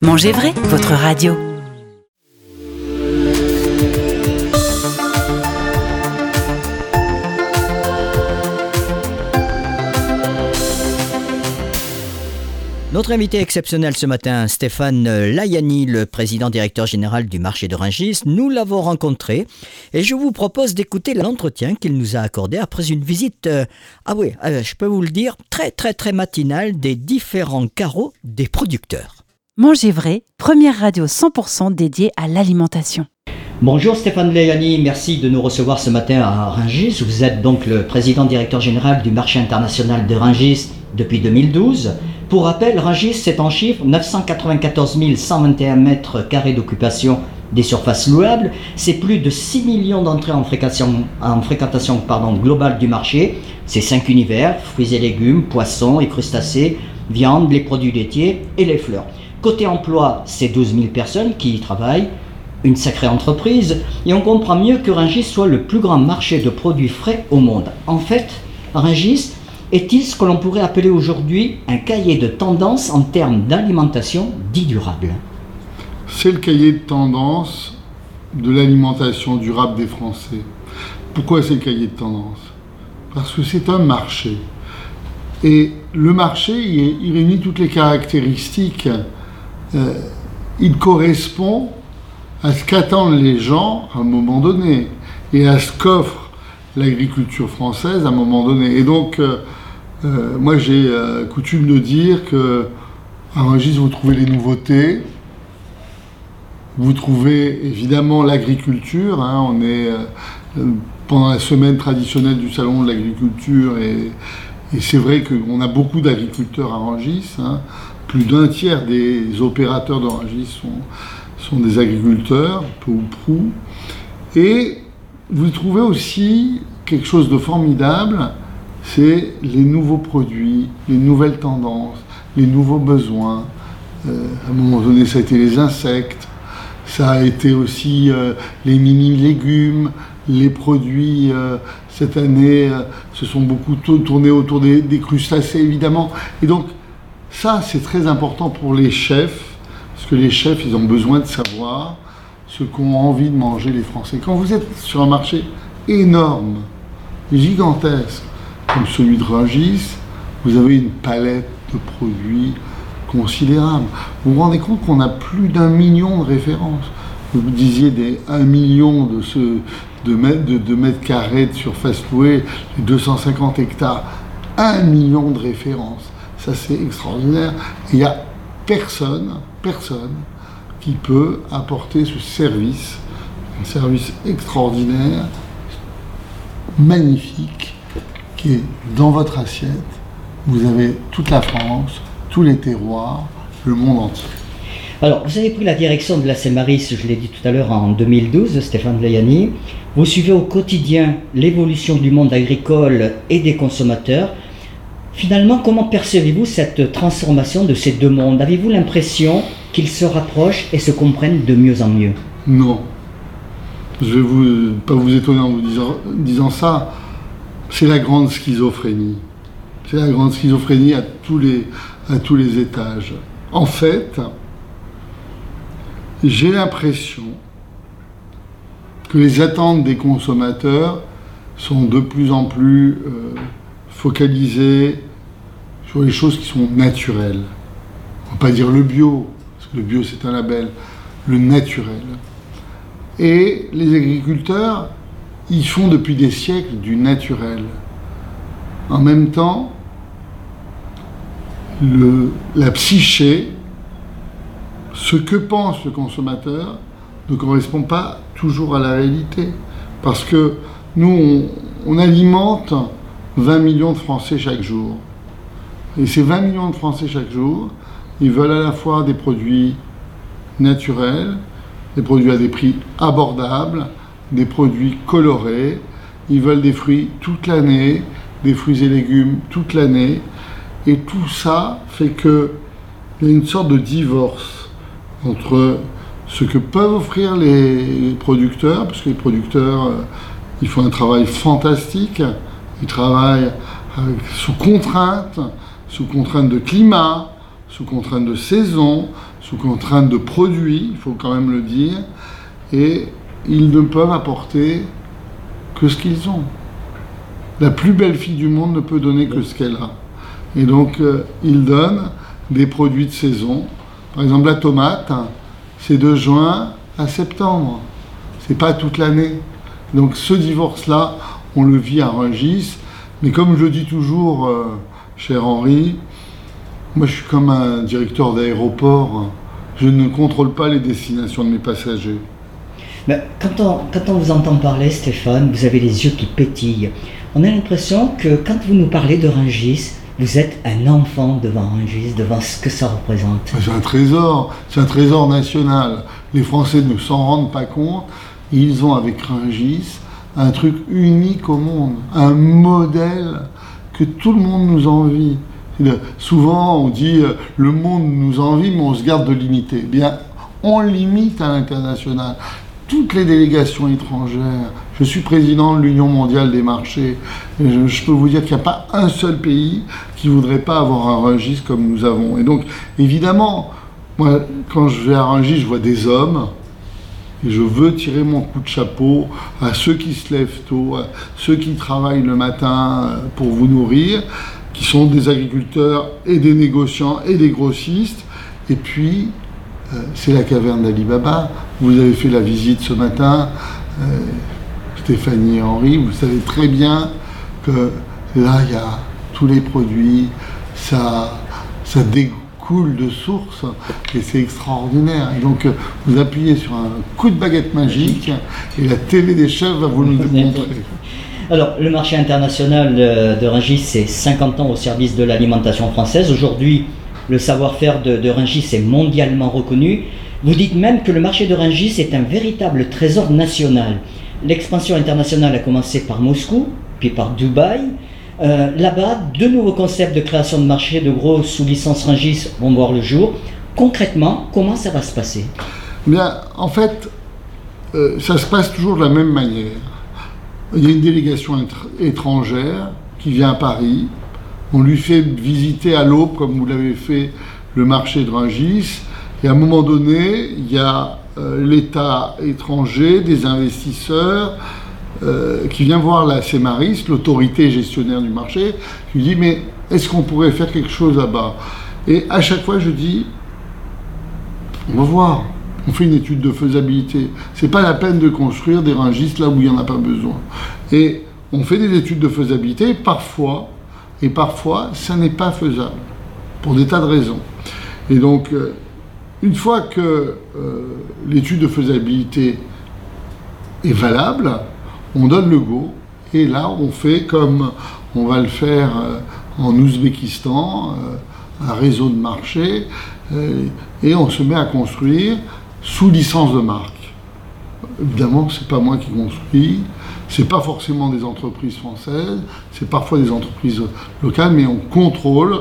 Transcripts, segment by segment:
Mangez vrai, votre radio. Notre invité exceptionnel ce matin, Stéphane Layani, le président directeur général du marché de nous l'avons rencontré et je vous propose d'écouter l'entretien qu'il nous a accordé après une visite, euh, ah oui, euh, je peux vous le dire, très très très matinale des différents carreaux des producteurs. Manger vrai, première radio 100% dédiée à l'alimentation. Bonjour Stéphane Léani, merci de nous recevoir ce matin à Rungis. Vous êtes donc le président directeur général du marché international de Rungis depuis 2012. Pour rappel, Rungis, c'est en chiffre 994 121 mètres carrés d'occupation des surfaces louables. C'est plus de 6 millions d'entrées en fréquentation, globale du marché. C'est 5 univers, fruits et légumes, poissons et crustacés, viande, les produits laitiers et les fleurs. Côté emploi, c'est 12 000 personnes qui y travaillent, une sacrée entreprise, et on comprend mieux que Rungis soit le plus grand marché de produits frais au monde. En fait, Rungis est-il ce que l'on pourrait appeler aujourd'hui un cahier de tendance en termes d'alimentation dit durable? C'est le cahier de tendance de l'alimentation durable des Français. Pourquoi c'est le cahier de tendance? Parce que c'est un marché. Et le marché, il réunit toutes les caractéristiques euh, il correspond à ce qu'attendent les gens à un moment donné et à ce qu'offre l'agriculture française à un moment donné. Et donc, euh, euh, moi j'ai coutume de dire que à Rungis, vous trouvez les nouveautés, vous trouvez évidemment l'agriculture. Hein. on est pendant la semaine traditionnelle du salon de l'agriculture et, c'est vrai qu'on a beaucoup d'agriculteurs à Rungis. Hein. Plus d'un tiers des opérateurs d'Orangis sont, sont des agriculteurs, peu ou prou. Et vous trouvez aussi quelque chose de formidable, c'est les nouveaux produits, les nouvelles tendances, les nouveaux besoins. Euh, à un moment donné, ça a été les insectes, ça a été aussi euh, les mini-légumes, les produits, euh, cette année, se sont beaucoup tournés autour des, des, crustacés, évidemment. Et donc, ça, c'est très important pour les chefs, parce que les chefs, ils ont besoin de savoir ce qu'ont envie de manger les Français. Quand vous êtes sur un marché énorme, gigantesque, comme celui de Rungis, vous avez une palette de produits considérable. Vous vous rendez compte qu'on a plus d'un million de références. Vous disiez des 1 million de, mètres, de, mètres carrés de surface louée, 250 hectares. 1 million de références. Ça, c'est extraordinaire. Il n'y a personne, personne qui peut apporter ce service, un service extraordinaire, magnifique, qui est dans votre assiette. Vous avez toute la France, tous les terroirs, le monde entier. Alors, vous avez pris la direction de la Maris, je l'ai dit tout à l'heure, en 2012, Stéphane Leyani. Vous suivez au quotidien l'évolution du monde agricole et des consommateurs. Finalement, comment percevez-vous cette transformation de ces deux mondes? Avez-vous l'impression qu'ils se rapprochent et se comprennent de mieux en mieux? Non. Je ne vais pas vous étonner en vous disant, disant ça. C'est la grande schizophrénie. C'est la grande schizophrénie à tous les, à tous les étages. En fait, j'ai l'impression que les attentes des consommateurs sont de plus en plus euh, focalisées sur les choses qui sont naturelles. On ne va pas dire le bio, parce que le bio c'est un label, le naturel. Et les agriculteurs, ils font depuis des siècles du naturel. En même temps, la psyché, ce que pense le consommateur, ne correspond pas toujours à la réalité. Parce que nous, on alimente 20 millions de Français chaque jour. Et ces 20 millions de Français chaque jour, ils veulent à la fois des produits naturels, des produits à des prix abordables, des produits colorés, ils veulent des fruits toute l'année, des fruits et légumes toute l'année. Et tout ça fait qu'il y a une sorte de divorce entre ce que peuvent offrir les producteurs, parce que les producteurs, euh, ils font un travail fantastique, ils travaillent sous contrainte, sous contrainte de climat, sous contrainte de saison, sous contrainte de produits, il faut quand même le dire, et ils ne peuvent apporter que ce qu'ils ont. La plus belle fille du monde ne peut donner que ce qu'elle a. Et donc, euh, ils donnent des produits de saison. Par exemple, la tomate, c'est de juin à septembre. C'est pas toute l'année. Donc, ce divorce-là, on le vit à Rungis. Mais comme je dis toujours, euh, cher Henri, moi je suis comme un directeur d'aéroport. Je ne contrôle pas les destinations de mes passagers. Mais quand, on, quand on vous entend parler, Stéphane, vous avez les yeux qui pétillent. On a l'impression que quand vous nous parlez de Rungis, vous êtes un enfant devant Rungis, devant ce que ça représente. C'est un trésor, c'est un trésor national. Les Français ne s'en rendent pas compte. Ils ont avec Rungis un truc unique au monde, un modèle que tout le monde nous envie. Souvent, on dit euh, le monde nous envie, mais on se garde de limiter. Eh bien, on limite à l'international. Toutes les délégations étrangères, je suis président de l'Union mondiale des marchés, je, peux vous dire qu'il n'y a pas un seul pays qui voudrait pas avoir un registre comme nous avons. Et donc, évidemment, moi, quand je vais à Rungis, je vois des hommes, je veux tirer mon coup de chapeau à ceux qui se lèvent tôt, à ceux qui travaillent le matin pour vous nourrir, qui sont des agriculteurs et des négociants et des grossistes. Et puis, euh, c'est la caverne d'Ali Baba. Vous avez fait la visite ce matin, euh, Stéphanie et Henri. Vous savez très bien que là, il y a tous les produits, ça, ça dégoûte de source et c'est extraordinaire. Et donc vous appuyez sur un coup de baguette magique et la télé des chefs va vous le montrer. Alors, le marché international de Rungis, c'est 50 ans au service de l'alimentation française. Aujourd'hui, le savoir-faire de, de Rungis est mondialement reconnu. Vous dites même que le marché de Rungis est un véritable trésor national. L'expansion internationale a commencé par Moscou, puis par Dubaï, euh, là-bas, deux nouveaux concepts de création de marché de gros sous licence Rungis vont voir le jour. Concrètement, comment ça va se passer? Bien, en fait, euh, ça se passe toujours de la même manière. Il y a une délégation étrangère qui vient à Paris. On lui fait visiter à l'aube, comme vous l'avez fait, le marché de Rungis. Et à un moment donné, il y a euh, l'État étranger, des investisseurs, euh, qui vient voir la CEMARIS, l'autorité gestionnaire du marché, qui dit mais est-ce qu'on pourrait faire quelque chose là-bas? Et à chaque fois je dis on va voir, on fait une étude de faisabilité. C'est pas la peine de construire des rangistes là où il n'y en a pas besoin. Et on fait des études de faisabilité, parfois, et parfois ça n'est pas faisable, pour des tas de raisons. Et donc, euh, une fois que euh, l'étude de faisabilité est valable, on donne le go, et là on fait comme on va le faire euh, en Ouzbékistan, euh, un réseau de marché, euh, et on se met à construire sous licence de marque. Évidemment, c'est pas moi qui construis, c'est pas forcément des entreprises françaises, c'est parfois des entreprises locales, mais on contrôle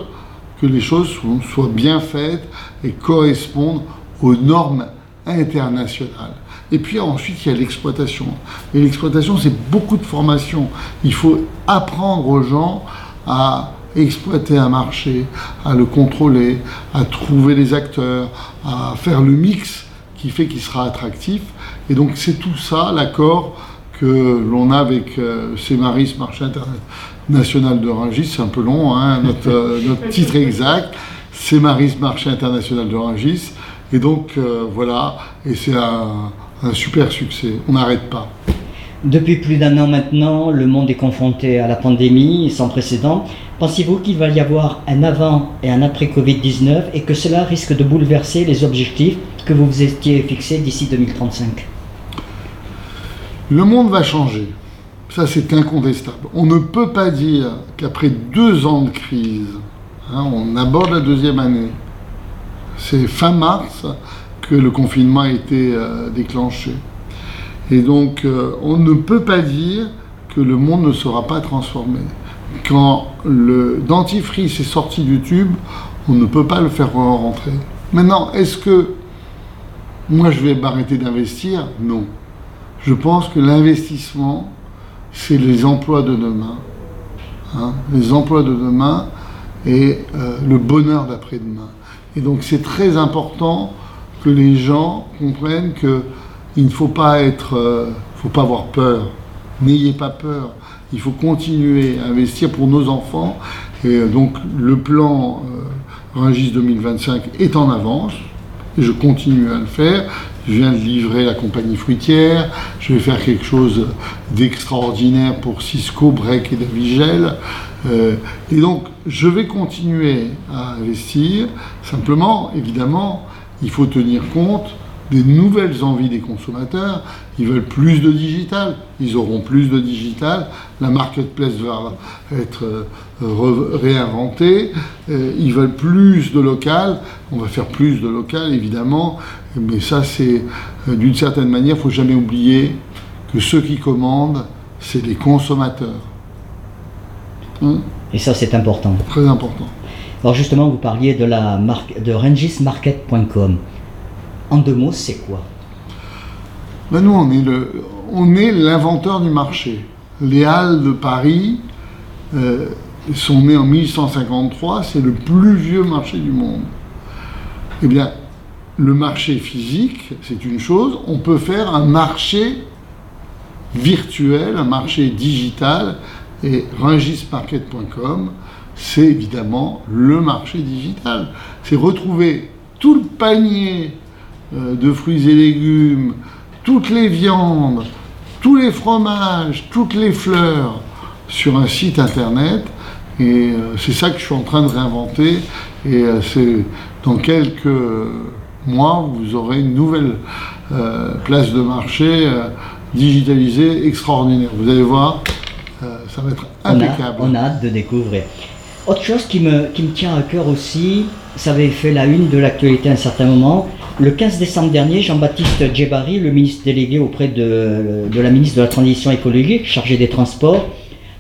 que les choses soient bien faites et correspondent aux normes internationales. Et puis ensuite, il y a l'exploitation. Et l'exploitation, c'est beaucoup de formation. Il faut apprendre aux gens à exploiter un marché, à le contrôler, à trouver les acteurs, à faire le mix qui fait qu'il sera attractif. Et donc c'est tout ça, l'accord que l'on a avec euh, Cémaris, marché international de Rungis, c'est un peu long, hein, notre, euh, notre, titre exact, Cémaris, marché international de Rungis. Et donc euh, voilà, et c'est un un super succès. On n'arrête pas. Depuis plus d'un an maintenant, le monde est confronté à la pandémie sans précédent. Pensez-vous qu'il va y avoir un avant et un après Covid-19 et que cela risque de bouleverser les objectifs que vous vous étiez fixés d'ici 2035 Le monde va changer. Ça, c'est incontestable. On ne peut pas dire qu'après deux ans de crise, hein, on aborde la deuxième année, c'est fin mars, que le confinement a été euh, déclenché. Et donc, euh, on ne peut pas dire que le monde ne sera pas transformé. Quand le dentifrice est sorti du tube, on ne peut pas le faire rentrer. Maintenant, est-ce que moi je vais m'arrêter d'investir? Non. Je pense que l'investissement, c'est les emplois de demain. Hein, les emplois de demain et euh, le bonheur d'après-demain. Et donc c'est très important que les gens comprennent qu'il ne faut pas être, euh, faut pas avoir peur. N'ayez pas peur. Il faut continuer à investir pour nos enfants. Et euh, donc le plan euh, Rungis 2025 est en avance. Je continue à le faire. Je viens de livrer la compagnie fruitière. Je vais faire quelque chose d'extraordinaire pour Cisco, Break et Davigel. Euh, et donc, je vais continuer à investir. Simplement, évidemment, il faut tenir compte des nouvelles envies des consommateurs. Ils veulent plus de digital, ils auront plus de digital. La marketplace va être euh, réinventée. Euh, ils veulent plus de local. On va faire plus de local, évidemment. Mais ça, c'est d'une certaine manière, il ne faut jamais oublier que ceux qui commandent, c'est les consommateurs. Hein? Et ça, c'est important. Très important. Alors justement, vous parliez de la marque de rangismarket.com. En deux mots, c'est quoi? Ben Nous, on est, le, on est l'inventeur du marché. Les Halles de Paris euh, sont nées en 1153, c'est le plus vieux marché du monde. Eh bien, le marché physique, c'est une chose, on peut faire un marché virtuel, un marché digital, et rangismarket.com, c'est évidemment le marché digital. C'est retrouver tout le panier euh, de fruits et légumes, toutes les viandes, tous les fromages, toutes les fleurs sur un site internet. Et euh, c'est ça que je suis en train de réinventer. Et euh, c'est dans quelques mois, vous aurez une nouvelle place de marché digitalisée extraordinaire. Vous allez voir, ça va être impeccable. On a, hâte de découvrir. Autre chose qui me, tient à cœur aussi, ça avait fait la une de l'actualité à un certain moment. Le 15 décembre dernier, Jean-Baptiste Djebari, le ministre délégué auprès de, la ministre de la Transition écologique, chargé des Transports,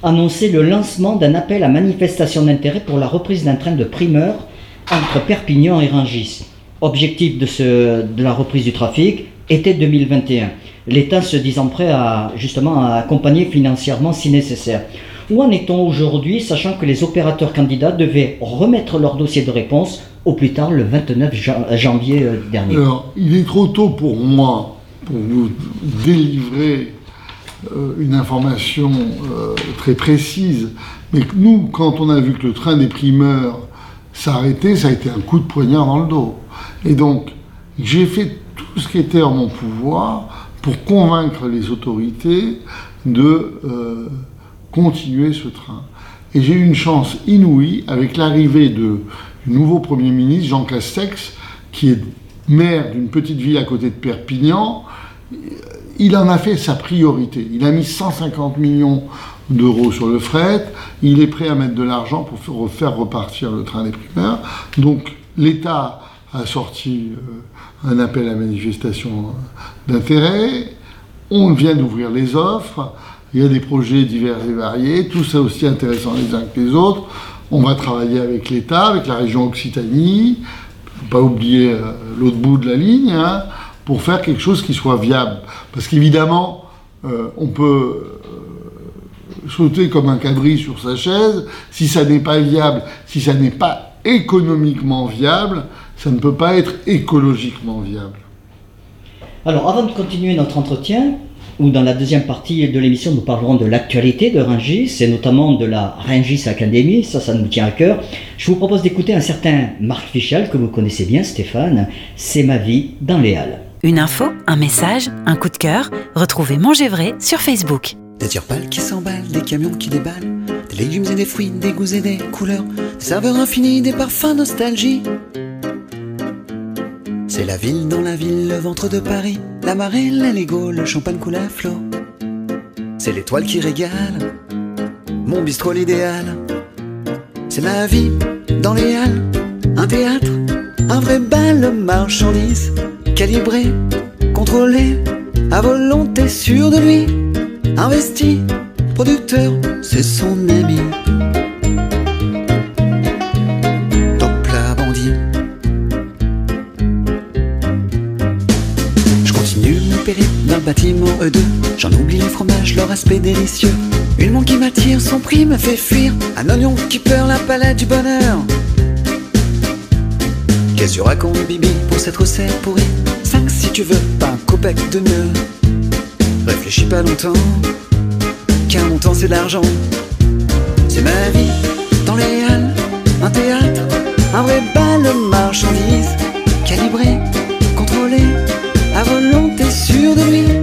annonçait le lancement d'un appel à manifestation d'intérêt pour la reprise d'un train de primeur entre Perpignan et Rungis. Objectif de, de la reprise du trafic, été 2021. L'État se disant prêt à justement à accompagner financièrement si nécessaire. Où en est-on aujourd'hui, sachant que les opérateurs candidats devaient remettre leur dossier de réponse au plus tard le 29 janvier euh, dernier? Alors, il est trop tôt pour moi pour vous délivrer euh, une information euh, très précise. Mais nous, quand on a vu que le train des primeurs s'arrêtait, ça a été un coup de poignard dans le dos. Et donc, j'ai fait tout ce qui était en mon pouvoir pour convaincre les autorités de continuer ce train. Et j'ai eu une chance inouïe avec l'arrivée du nouveau Premier ministre, Jean Castex, qui est maire d'une petite ville à côté de Perpignan. Il en a fait sa priorité. Il a mis 150 millions d'euros sur le fret. Il est prêt à mettre de l'argent pour faire repartir le train des primeurs. Donc l'État a sorti euh, un appel à manifestation d'intérêt. On vient d'ouvrir les offres. Il y a des projets divers et variés, tous aussi intéressants les uns que les autres. On va travailler avec l'État, avec la région Occitanie, pas oublier euh, l'autre bout de la ligne, hein, pour faire quelque chose qui soit viable. Parce qu'évidemment, euh, on peut euh, sauter comme un cabri sur sa chaise. Si ça n'est pas viable, si ça n'est pas économiquement viable, ça ne peut pas être écologiquement viable. Alors, avant de continuer notre entretien, où dans la deuxième partie de l'émission, nous parlerons de l'actualité de Rungis, et notamment de la Rungis Academy, ça, ça nous tient à cœur. Je vous propose d'écouter un certain Marc Fichal, que vous connaissez bien, Stéphane, C'est ma vie dans les Halles. Une info, un message, un coup de cœur, retrouvez Manger Vrai sur Facebook. Des tire-balles qui s'emballent, des camions qui déballent, des légumes et des fruits, des goûts et des couleurs, des saveurs infinies, des parfums nostalgie. C'est la ville dans la ville, le ventre de Paris, la marée, la le champagne coule à flot. C'est l'étoile qui régale, mon bistrot l'idéal. C'est ma vie dans les halles, un théâtre, un vrai bal marchandise, calibré, contrôlé, à volonté sûr de lui, investi, producteur, c'est son ami. Bâtiment E2. J'en oublie les fromages, leur aspect délicieux. Une montre qui m'attire, son prix me fait fuir. Un oignon qui perd la palette du bonheur. Qu'est-ce que tu racontes, Bibi, pour cette recette pourrie? 5 si tu veux, pas un copec de mieux. Réfléchis pas longtemps, car mon temps c'est de l'argent. C'est ma vie dans les halles, un théâtre, un vrai bal de marchandises, calibré, contrôlé, à volonté sûr de lui,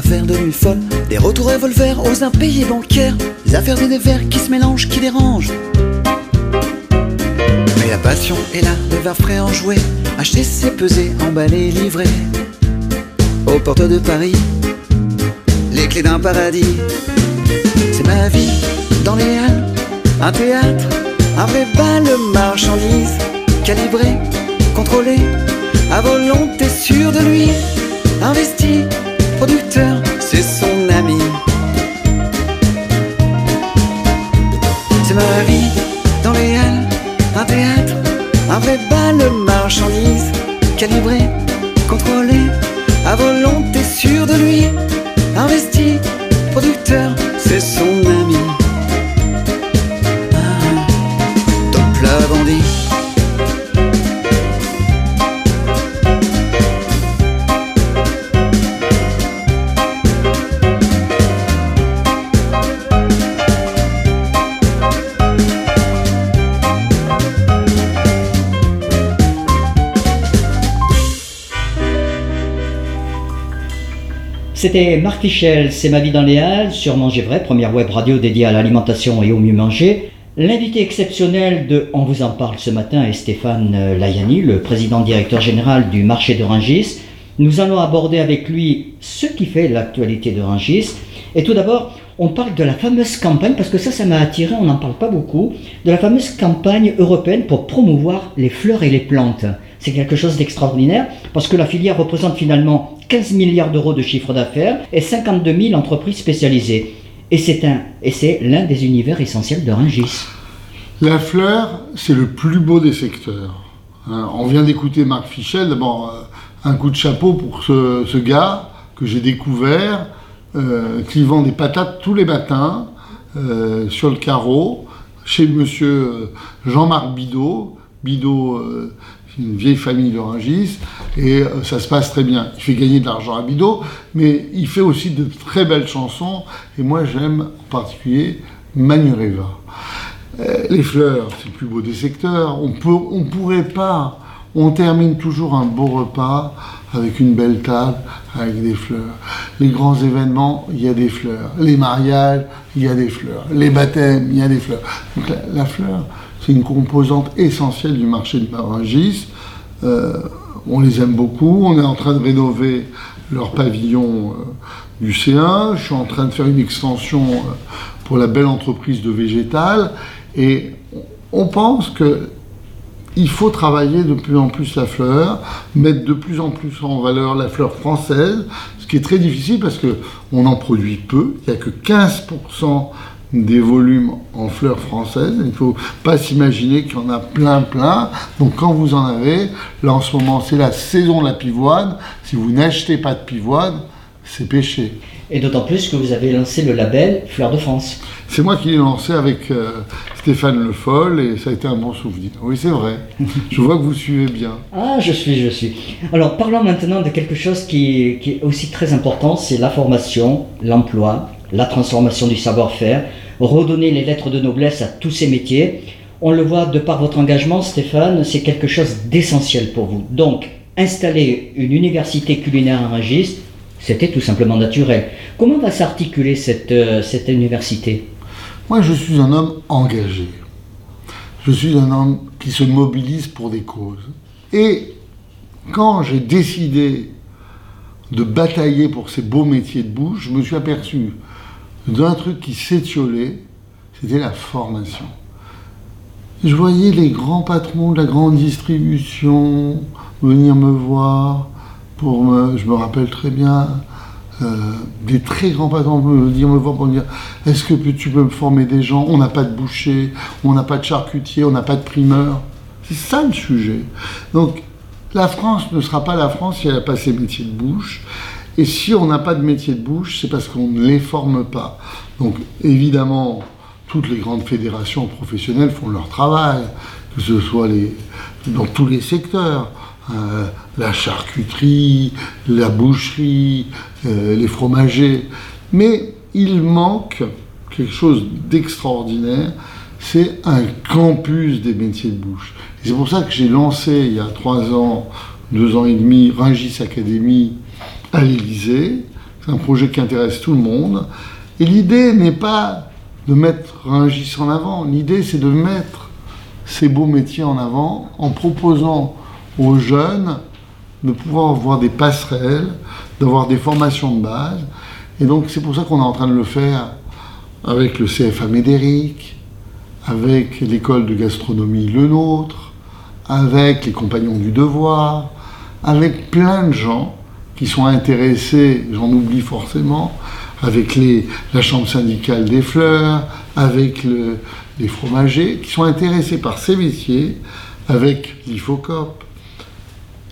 travers de nuits folles. Des retours revolvers aux impayés bancaires. Des affaires des vers qui se mélangent, qui dérangent. Mais la passion est là, le verre frais en jouet. Acheter, c'est peser, emballer, livrer. Aux portes de Paris, les clés d'un paradis. C'est ma vie dans les halles, un théâtre, un vrai bal de marchandises. Calibré, contrôlé, à volonté sûr de lui. Investi, producteur, c'est son ami. C'est ma vie dans les halles, un théâtre, un vrai bal de marchandises. Calibré, contrôlé, à volonté sûr de lui. C'était Marc Fichel, C'est ma vie dans les Halles, sur Manger Vrai, première web radio dédiée à l'alimentation et au mieux manger. L'invité exceptionnel de On vous en parle ce matin est Stéphane euh, Layani, le président directeur général du marché de Rungis. Nous allons aborder avec lui ce qui fait l'actualité de Rungis. Et tout d'abord, on parle de la fameuse campagne, parce que ça, ça m'a attiré, on n'en parle pas beaucoup, de la fameuse campagne européenne pour promouvoir les fleurs et les plantes. C'est quelque chose d'extraordinaire, parce que la filière représente finalement 15 milliards d'euros de chiffre d'affaires et 52 000 entreprises spécialisées. Et c'est un, et c'est l'un des univers essentiels de. La fleur, c'est le plus beau des secteurs. Hein, on vient d'écouter Marc Fichel. D'abord, euh, un coup de chapeau pour ce, ce gars que j'ai découvert, euh, qui vend des patates tous les matins euh, sur le carreau, chez monsieur euh, Jean-Marc Bidot. Bidot, euh, une vieille famille de et euh, ça se passe très bien. Il fait gagner de l'argent à Bidot, mais il fait aussi de très belles chansons, et moi j'aime en particulier Manureva. Euh, les fleurs, c'est le plus beau des secteurs. On peut, pourrait pas. On termine toujours un beau repas avec une belle table, avec des fleurs. Les grands événements, il y a des fleurs. Les mariages, il y a des fleurs. Les baptêmes, il y a des fleurs. La fleur, c'est une composante essentielle du marché de Marangis. Euh, on les aime beaucoup. On est en train de rénover leur pavillon euh, du C1. Je suis en train de faire une extension euh, pour la belle entreprise de végétal. Et on pense que il faut travailler de plus en plus la fleur, mettre de plus en plus en valeur la fleur française, ce qui est très difficile parce que on en produit peu. Il n'y a que 15% des volumes en fleurs françaises. Il ne faut pas s'imaginer qu'il y en a plein, plein. Donc quand vous en avez, là en ce moment c'est la saison de la pivoine. Si vous n'achetez pas de pivoine, c'est péché. Et d'autant plus que vous avez lancé le label Fleurs de France. C'est moi qui l'ai lancé avec euh, Stéphane Le Foll et ça a été un bon souvenir. Oui, c'est vrai. Je vois que vous suivez bien. Ah, je suis, je suis. Alors parlons maintenant de quelque chose qui, qui est aussi très important, c'est la formation, l'emploi, la transformation du savoir-faire, redonner les lettres de noblesse à tous ces métiers. On le voit de par votre engagement, Stéphane, c'est quelque chose d'essentiel pour vous. Donc, installer une université culinaire en Rungis, c'était tout simplement naturel. Comment va s'articuler cette, euh, cette université? Moi, je suis un homme engagé. Je suis un homme qui se mobilise pour des causes. Et quand j'ai décidé de batailler pour ces beaux métiers de bouche, je me suis aperçu d'un truc qui s'étiolait, c'était la formation. Je voyais les grands patrons de la grande distribution venir me voir pour me, je me rappelle très bien, des très grands patrons me dire, me voir pour me dire, est-ce que tu peux me former des gens? On n'a pas de boucher, on n'a pas de charcutier, on n'a pas de primeur. C'est ça le sujet. Donc, la France ne sera pas la France si elle n'a pas ses métiers de bouche. Et si on n'a pas de métier de bouche, c'est parce qu'on ne les forme pas. Donc, évidemment, toutes les grandes fédérations professionnelles font leur travail, que ce soit dans tous les secteurs. Euh, la charcuterie, la boucherie, euh, les fromagers. Mais il manque quelque chose d'extraordinaire, c'est un campus des métiers de bouche. c'est pour ça que j'ai lancé il y a trois ans, deux ans et demi, Ringis Academy à l'Élysée. C'est un projet qui intéresse tout le monde. Et l'idée n'est pas de mettre Ringis en avant, l'idée c'est de mettre ces beaux métiers en avant en proposant aux jeunes de pouvoir avoir des passerelles, d'avoir des formations de base. Et donc c'est pour ça qu'on est en train de le faire avec le CFA Médéric, avec l'école de gastronomie Le Nôtre, avec les compagnons du devoir, avec plein de gens qui sont intéressés, j'en oublie forcément, avec la chambre syndicale des fleurs, avec le, les fromagers, qui sont intéressés par ces métiers, avec l'IFOCOP,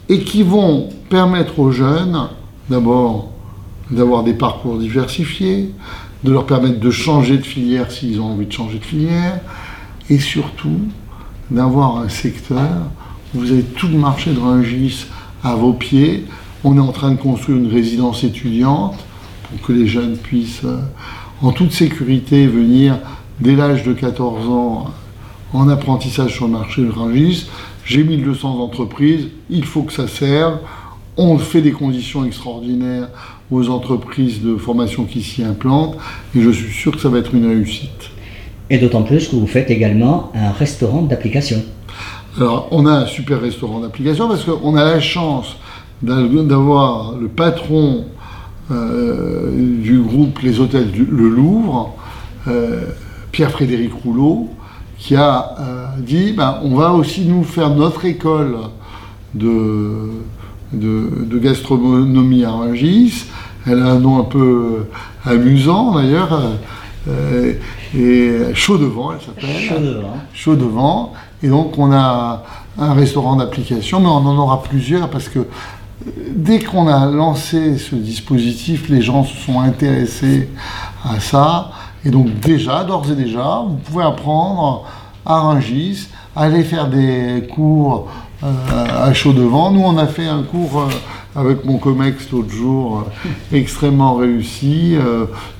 et qui vont permettre aux jeunes, d'abord, d'avoir des parcours diversifiés, de leur permettre de changer de filière s'ils ont envie de changer de filière, et surtout d'avoir un secteur où vous avez tout le marché de Rungis à vos pieds. On est en train de construire une résidence étudiante pour que les jeunes puissent, euh, en toute sécurité, venir dès l'âge de 14 ans en apprentissage sur le marché de Rungis. J'ai 1200 entreprises, il faut que ça serve. On fait des conditions extraordinaires aux entreprises de formation qui s'y implantent et je suis sûr que ça va être une réussite. Et d'autant plus que vous faites également un restaurant d'application. Alors, on a un super restaurant d'application parce qu'on a la chance d'avoir le patron euh, du groupe Les Hôtels du, Le Louvre, euh, Pierre-Frédéric Rouleau, qui a euh, dit ben, on va aussi nous faire notre école de, de, gastronomie à Rungis. Elle a un nom un peu amusant d'ailleurs. Et Chaud devant, elle s'appelle. Chaud devant. Et donc on a un restaurant d'application, mais on en aura plusieurs parce que dès qu'on a lancé ce dispositif, les gens se sont intéressés à ça. Et donc déjà, d'ores et déjà, vous pouvez apprendre à Rungis, aller faire des cours euh, à chaud devant. Nous, on a fait un cours euh, avec mon comex l'autre jour, euh, extrêmement réussi,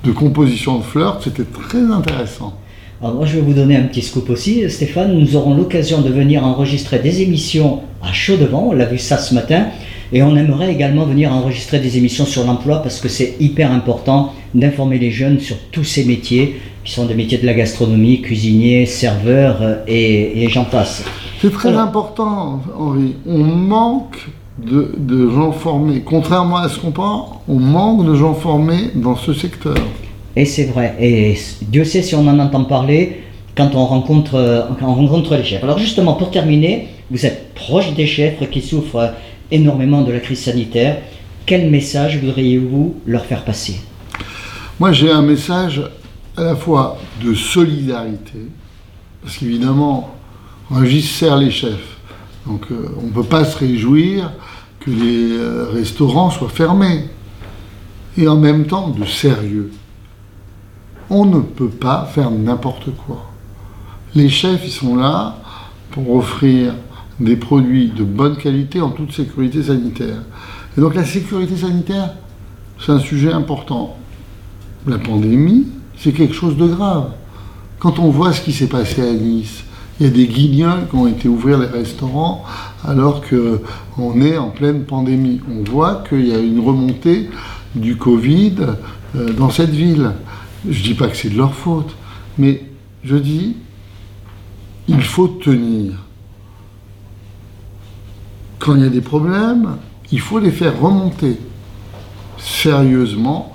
de composition de fleurs. C'était très intéressant. Alors moi, je vais vous donner un petit scoop aussi, Stéphane. Nous aurons l'occasion de venir enregistrer des émissions à chaud devant. On l'a vu ça ce matin. Et on aimerait également venir enregistrer des émissions sur l'emploi parce que c'est hyper important d'informer les jeunes sur tous ces métiers qui sont des métiers de la gastronomie, cuisinier, serveur euh, et, j'en passe. C'est très important, Henri. On manque de, de, gens formés. Contrairement à ce qu'on pense, on manque de gens formés dans ce secteur. Et c'est vrai. Et Dieu sait si on en entend parler quand on rencontre, euh, quand on rencontre les chefs. Alors justement, pour terminer, vous êtes proche des chefs qui souffrent énormément de la crise sanitaire. Quel message voudriez-vous leur faire passer? Moi, j'ai un message à la fois de solidarité, parce qu'évidemment, Rungis sert les chefs. Donc euh, on ne peut pas se réjouir que les euh, restaurants soient fermés. Et en même temps, de sérieux. On ne peut pas faire n'importe quoi. Les chefs, ils sont là pour offrir des produits de bonne qualité en toute sécurité sanitaire. Et donc la sécurité sanitaire, c'est un sujet important. La pandémie, c'est quelque chose de grave. Quand on voit ce qui s'est passé à Nice, il y a des guignols qui ont été ouvrir les restaurants alors qu'on est en pleine pandémie. On voit qu'il y a une remontée du Covid euh, dans cette ville. Je ne dis pas que c'est de leur faute, mais je dis, il faut tenir quand il y a des problèmes, il faut les faire remonter sérieusement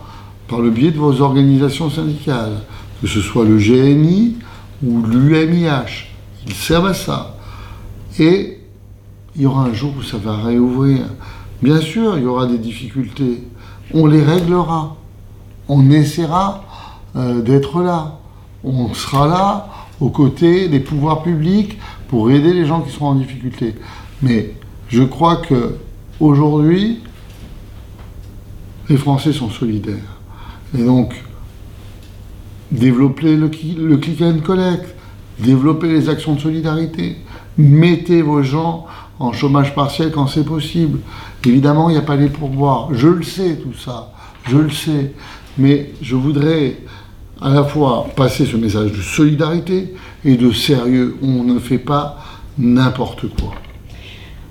par le biais de vos organisations syndicales, que ce soit le GNI ou l'UMIH. Ils servent à ça. Et il y aura un jour où ça va réouvrir. Bien sûr, il y aura des difficultés, on les réglera. On essaiera euh, d'être là. On sera là aux côtés des pouvoirs publics pour aider les gens qui sont en difficulté. Mais je crois que aujourd'hui, les Français sont solidaires. Et donc, développer le, click and collect, développer les actions de solidarité, mettez vos gens en chômage partiel quand c'est possible. Évidemment, il n'y a pas les pourboires. Je le sais, tout ça. Je le sais. Mais je voudrais à la fois passer ce message de solidarité et de sérieux. On ne fait pas n'importe quoi.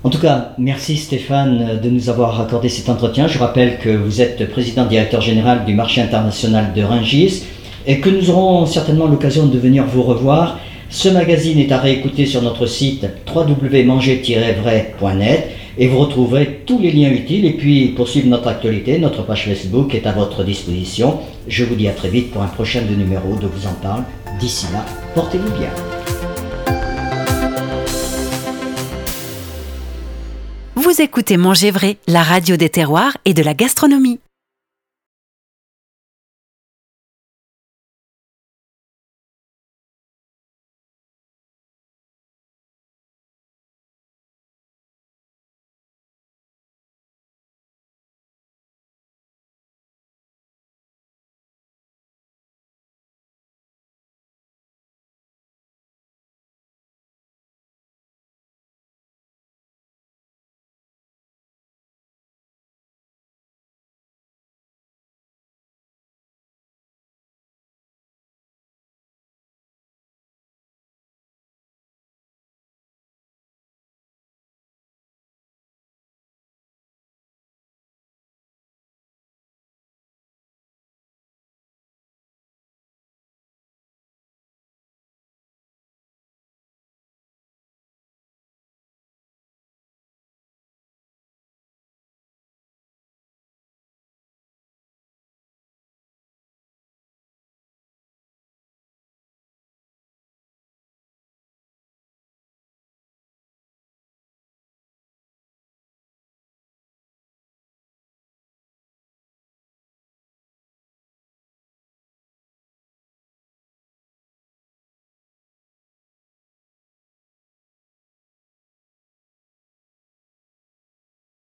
En tout cas, merci Stéphane de nous avoir accordé cet entretien. Je rappelle que vous êtes président directeur général du marché international de Ringis et que nous aurons certainement l'occasion de venir vous revoir. Ce magazine est à réécouter sur notre site www.manger-vrai.net et vous retrouverez tous les liens utiles. Et puis, pour suivre notre actualité, notre page Facebook est à votre disposition. Je vous dis à très vite pour un prochain numéro de Vous en parle. D'ici là, portez-vous bien. Vous écoutez Manger Vrai, la radio des terroirs et de la gastronomie.